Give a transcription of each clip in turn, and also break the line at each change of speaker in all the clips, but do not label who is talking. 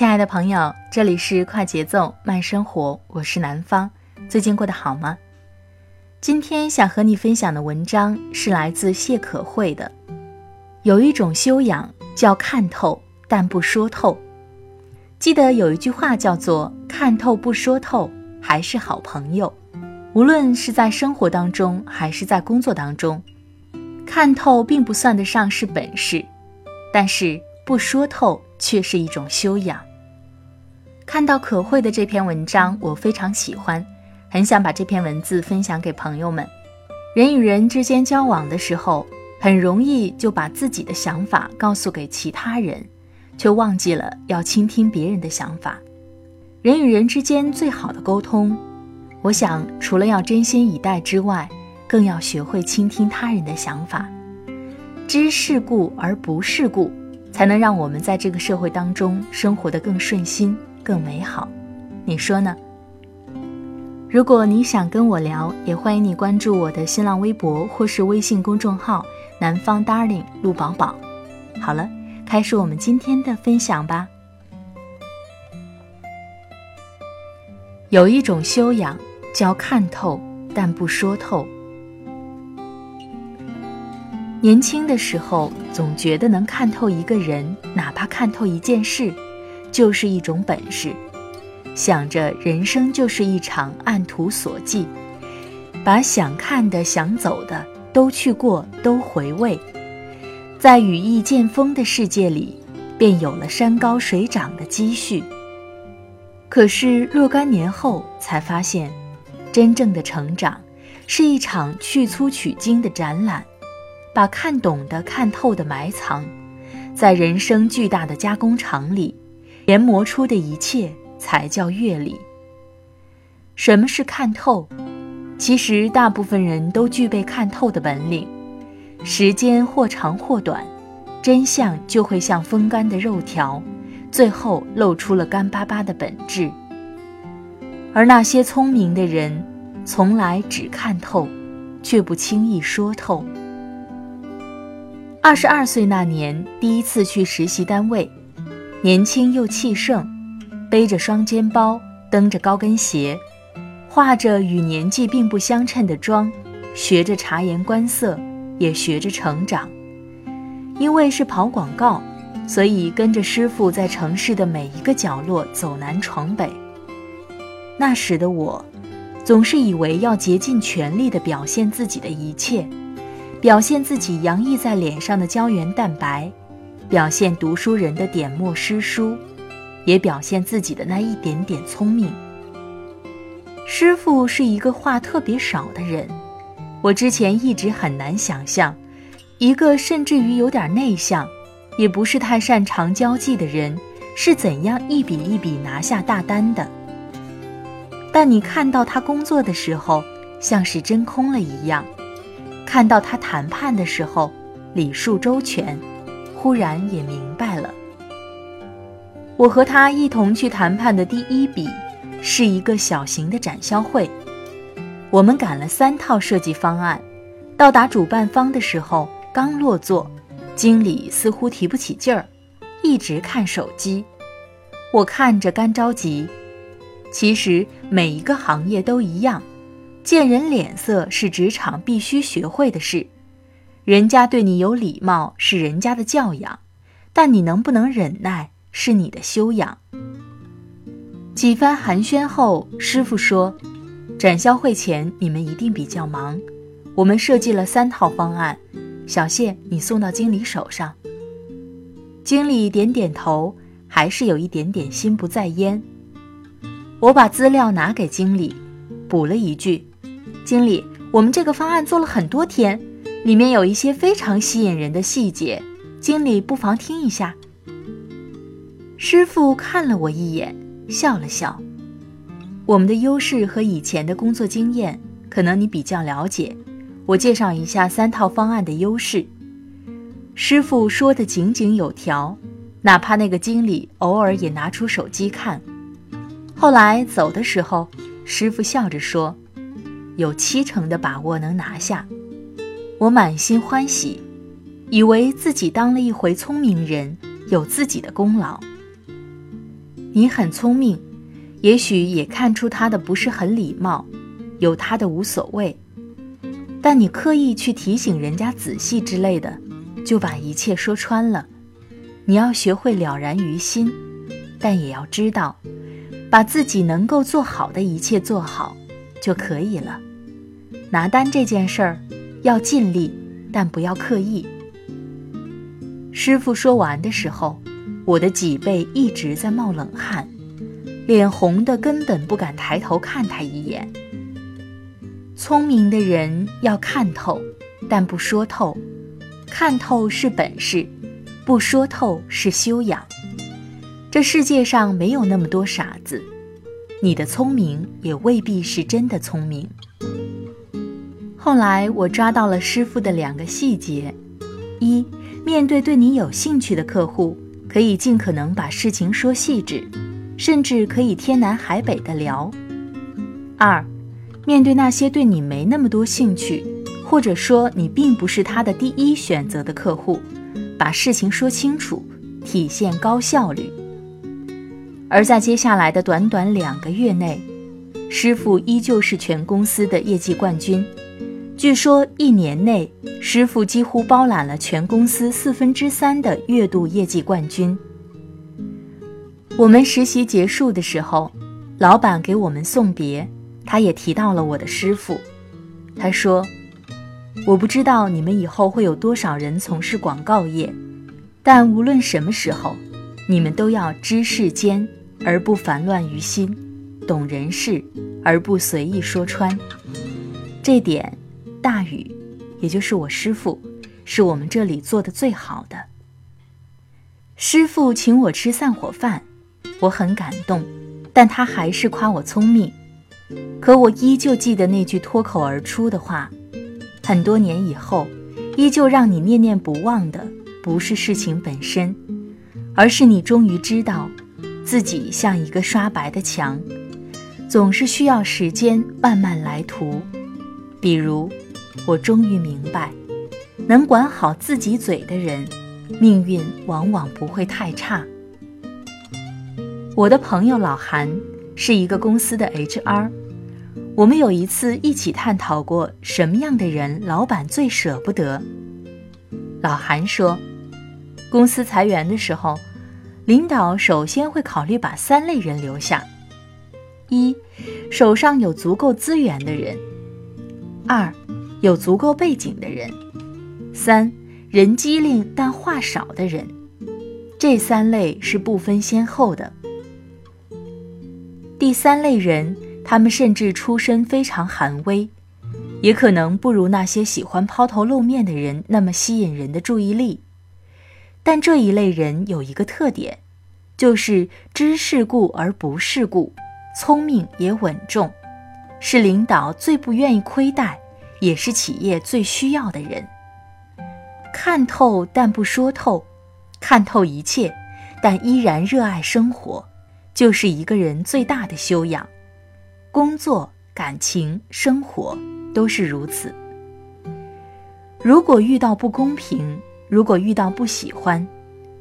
亲爱的朋友，这里是快节奏慢生活，我是南方。最近过得好吗？今天想和你分享的文章是来自谢可慧的。有一种修养叫看透，但不说透。记得有一句话叫做“看透不说透，还是好朋友”。无论是在生活当中，还是在工作当中，看透并不算得上是本事，但是不说透。却是一种修养。看到可慧的这篇文章，我非常喜欢，很想把这篇文字分享给朋友们。人与人之间交往的时候，很容易就把自己的想法告诉给其他人，却忘记了要倾听别人的想法。人与人之间最好的沟通，我想除了要真心以待之外，更要学会倾听他人的想法，知世故而不世故。才能让我们在这个社会当中生活得更顺心、更美好，你说呢？如果你想跟我聊，也欢迎你关注我的新浪微博或是微信公众号“南方 Darling 陆宝宝”。好了，开始我们今天的分享吧。有一种修养叫看透，但不说透。年轻的时候，总觉得能看透一个人，哪怕看透一件事，就是一种本事。想着人生就是一场按图索骥，把想看的、想走的都去过，都回味，在羽翼渐丰的世界里，便有了山高水长的积蓄。可是若干年后，才发现，真正的成长，是一场去粗取精的展览。把看懂的、看透的埋藏，在人生巨大的加工厂里，研磨出的一切才叫阅历。什么是看透？其实大部分人都具备看透的本领。时间或长或短，真相就会像风干的肉条，最后露出了干巴巴的本质。而那些聪明的人，从来只看透，却不轻易说透。二十二岁那年，第一次去实习单位，年轻又气盛，背着双肩包，蹬着高跟鞋，化着与年纪并不相称的妆，学着察言观色，也学着成长。因为是跑广告，所以跟着师傅在城市的每一个角落走南闯北。那时的我，总是以为要竭尽全力地表现自己的一切。表现自己洋溢在脸上的胶原蛋白，表现读书人的点墨诗书，也表现自己的那一点点聪明。师傅是一个话特别少的人，我之前一直很难想象，一个甚至于有点内向，也不是太擅长交际的人是怎样一笔一笔拿下大单的。但你看到他工作的时候，像是真空了一样。看到他谈判的时候，礼数周全，忽然也明白了。我和他一同去谈判的第一笔，是一个小型的展销会。我们赶了三套设计方案，到达主办方的时候，刚落座，经理似乎提不起劲儿，一直看手机。我看着干着急，其实每一个行业都一样，见人脸色是职场必须学会的事。人家对你有礼貌是人家的教养，但你能不能忍耐是你的修养。几番寒暄后，师傅说：“展销会前你们一定比较忙，我们设计了三套方案，小谢你送到经理手上。”经理点点头，还是有一点点心不在焉。我把资料拿给经理，补了一句：“经理，我们这个方案做了很多天，里面有一些非常吸引人的细节，经理不妨听一下。”师傅看了我一眼。笑了笑，我们的优势和以前的工作经验，可能你比较了解。我介绍一下三套方案的优势。师傅说的井井有条，哪怕那个经理偶尔也拿出手机看。后来走的时候，师傅笑着说：“有七成的把握能拿下。”我满心欢喜，以为自己当了一回聪明人，有自己的功劳。你很聪明，也许也看出他的不是很礼貌，有他的无所谓，但你刻意去提醒人家仔细之类的，就把一切说穿了。你要学会了然于心，但也要知道，把自己能够做好的一切做好就可以了。拿单这件事儿，要尽力，但不要刻意。师傅说完的时候。我的脊背一直在冒冷汗，脸红的根本不敢抬头看他一眼。聪明的人要看透，但不说透。看透是本事，不说透是修养。这世界上没有那么多傻子，你的聪明也未必是真的聪明。后来我抓到了师傅的两个细节：一，面对对你有兴趣的客户。可以尽可能把事情说细致，甚至可以天南海北的聊。二，面对那些对你没那么多兴趣，或者说你并不是他的第一选择的客户，把事情说清楚，体现高效率。而在接下来的短短两个月内，师傅依旧是全公司的业绩冠军。据说一年内，师傅几乎包揽了全公司四分之三的月度业绩冠军。我们实习结束的时候，老板给我们送别，他也提到了我的师傅。他说：“我不知道你们以后会有多少人从事广告业，但无论什么时候，你们都要知世间而不烦乱于心，懂人事而不随意说穿。”这点。大宇，也就是我师傅，是我们这里做的最好的。师傅请我吃散伙饭，我很感动，但他还是夸我聪明。可我依旧记得那句脱口而出的话：很多年以后，依旧让你念念不忘的，不是事情本身，而是你终于知道，自己像一个刷白的墙，总是需要时间慢慢来涂。比如。我终于明白，能管好自己嘴的人，命运往往不会太差。我的朋友老韩是一个公司的 HR，我们有一次一起探讨过什么样的人老板最舍不得。老韩说，公司裁员的时候，领导首先会考虑把三类人留下：一，手上有足够资源的人；二。有足够背景的人，三人机灵但话少的人，这三类是不分先后的。第三类人，他们甚至出身非常寒微，也可能不如那些喜欢抛头露面的人那么吸引人的注意力。但这一类人有一个特点，就是知世故而不世故，聪明也稳重，是领导最不愿意亏待。也是企业最需要的人。看透但不说透，看透一切，但依然热爱生活，就是一个人最大的修养。工作、感情、生活都是如此。如果遇到不公平，如果遇到不喜欢，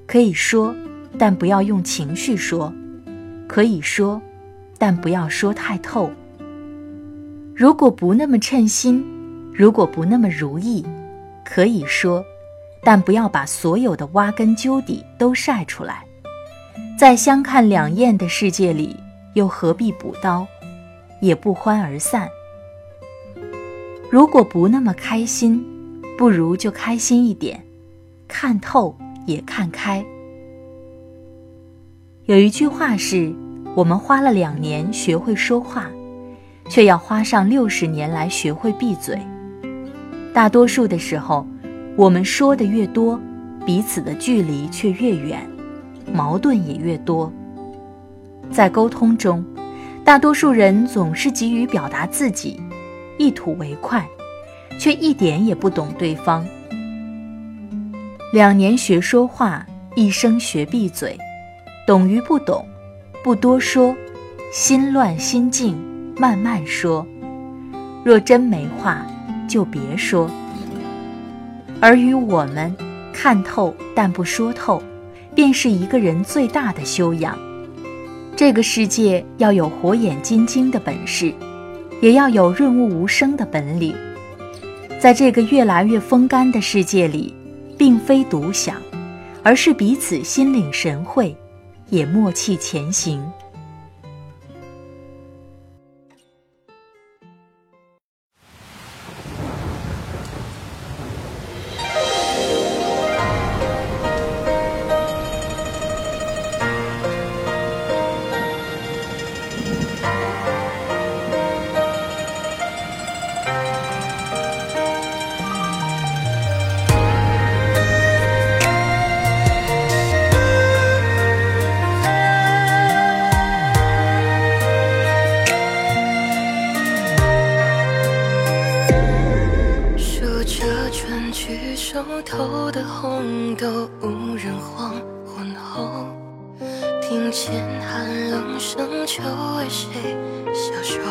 可以说，但不要用情绪说；可以说，但不要说太透。如果不那么称心，如果不那么如意，可以说，但不要把所有的挖根究底都晒出来。在相看两厌的世界里，又何必补刀，也不欢而散。如果不那么开心，不如就开心一点，看透也看开。有一句话是：我们花了两年学会说话。却要花上六十年来学会闭嘴。大多数的时候，我们说的越多，彼此的距离却越远，矛盾也越多。在沟通中，大多数人总是急于表达自己，一吐为快，却一点也不懂对方。两年学说话，一生学闭嘴，懂与不懂，不多说，心乱心静。慢慢说，若真没话，就别说。而与我们看透但不说透，便是一个人最大的修养。这个世界要有火眼金睛的本事，也要有润物无声的本领。在这个越来越风干的世界里，并非独享，而是彼此心领神会，也默契前行。
冷声，秋为谁消瘦？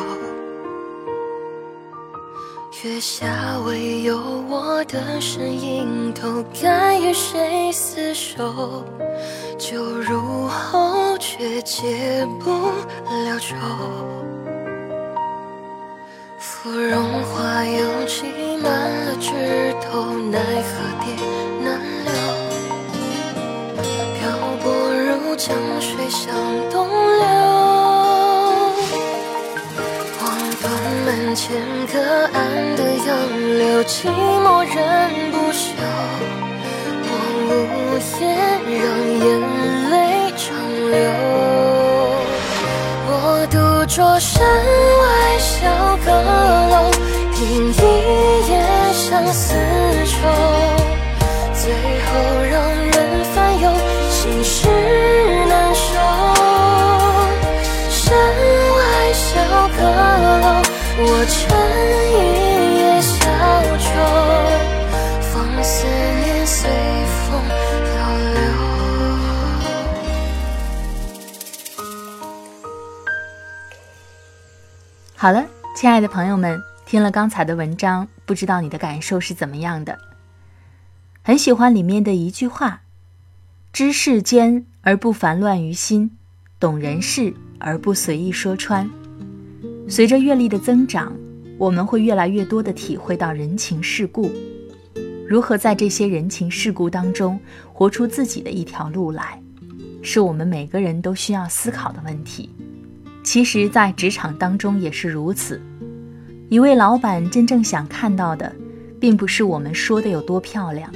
月下唯有我的身影，都该与谁厮守？酒入喉，却解不了愁。芙蓉花又挤满了枝头，奈何蝶难留。漂泊如江水向东流，断门前隔岸的杨柳，寂寞人不休。我无言，让眼泪长流。我独酌山外小阁楼。听一夜相思愁，我乘一叶小舟，放思念随风漂
流。好了，亲爱的朋友们。听了刚才的文章，不知道你的感受是怎么样的？很喜欢里面的一句话：“知世间而不烦乱于心，懂人事而不随意说穿。”随着阅历的增长，我们会越来越多的体会到人情世故，如何在这些人情世故当中活出自己的一条路来，是我们每个人都需要思考的问题。其实，在职场当中也是如此。一位老板真正想看到的，并不是我们说的有多漂亮，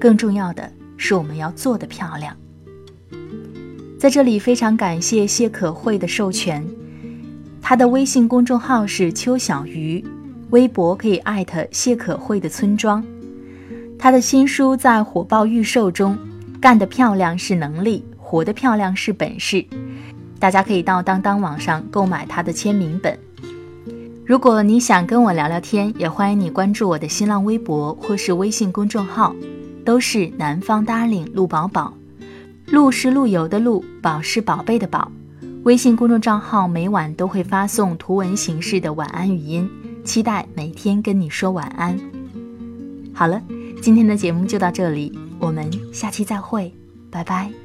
更重要的是我们要做的漂亮。在这里非常感谢谢可慧的授权，他的微信公众号是邱小鱼，微博可以艾特谢可慧的村庄。他的新书在火爆预售中，干得漂亮是能力，活得漂亮是本事。大家可以到当当网上购买他的签名本。如果你想跟我聊聊天，也欢迎你关注我的新浪微博或是微信公众号，都是南方 darling 陆宝宝，陆是陆游的陆，宝是宝贝的宝。微信公众账号每晚都会发送图文形式的晚安语音，期待每天跟你说晚安。好了，今天的节目就到这里，我们下期再会，拜拜。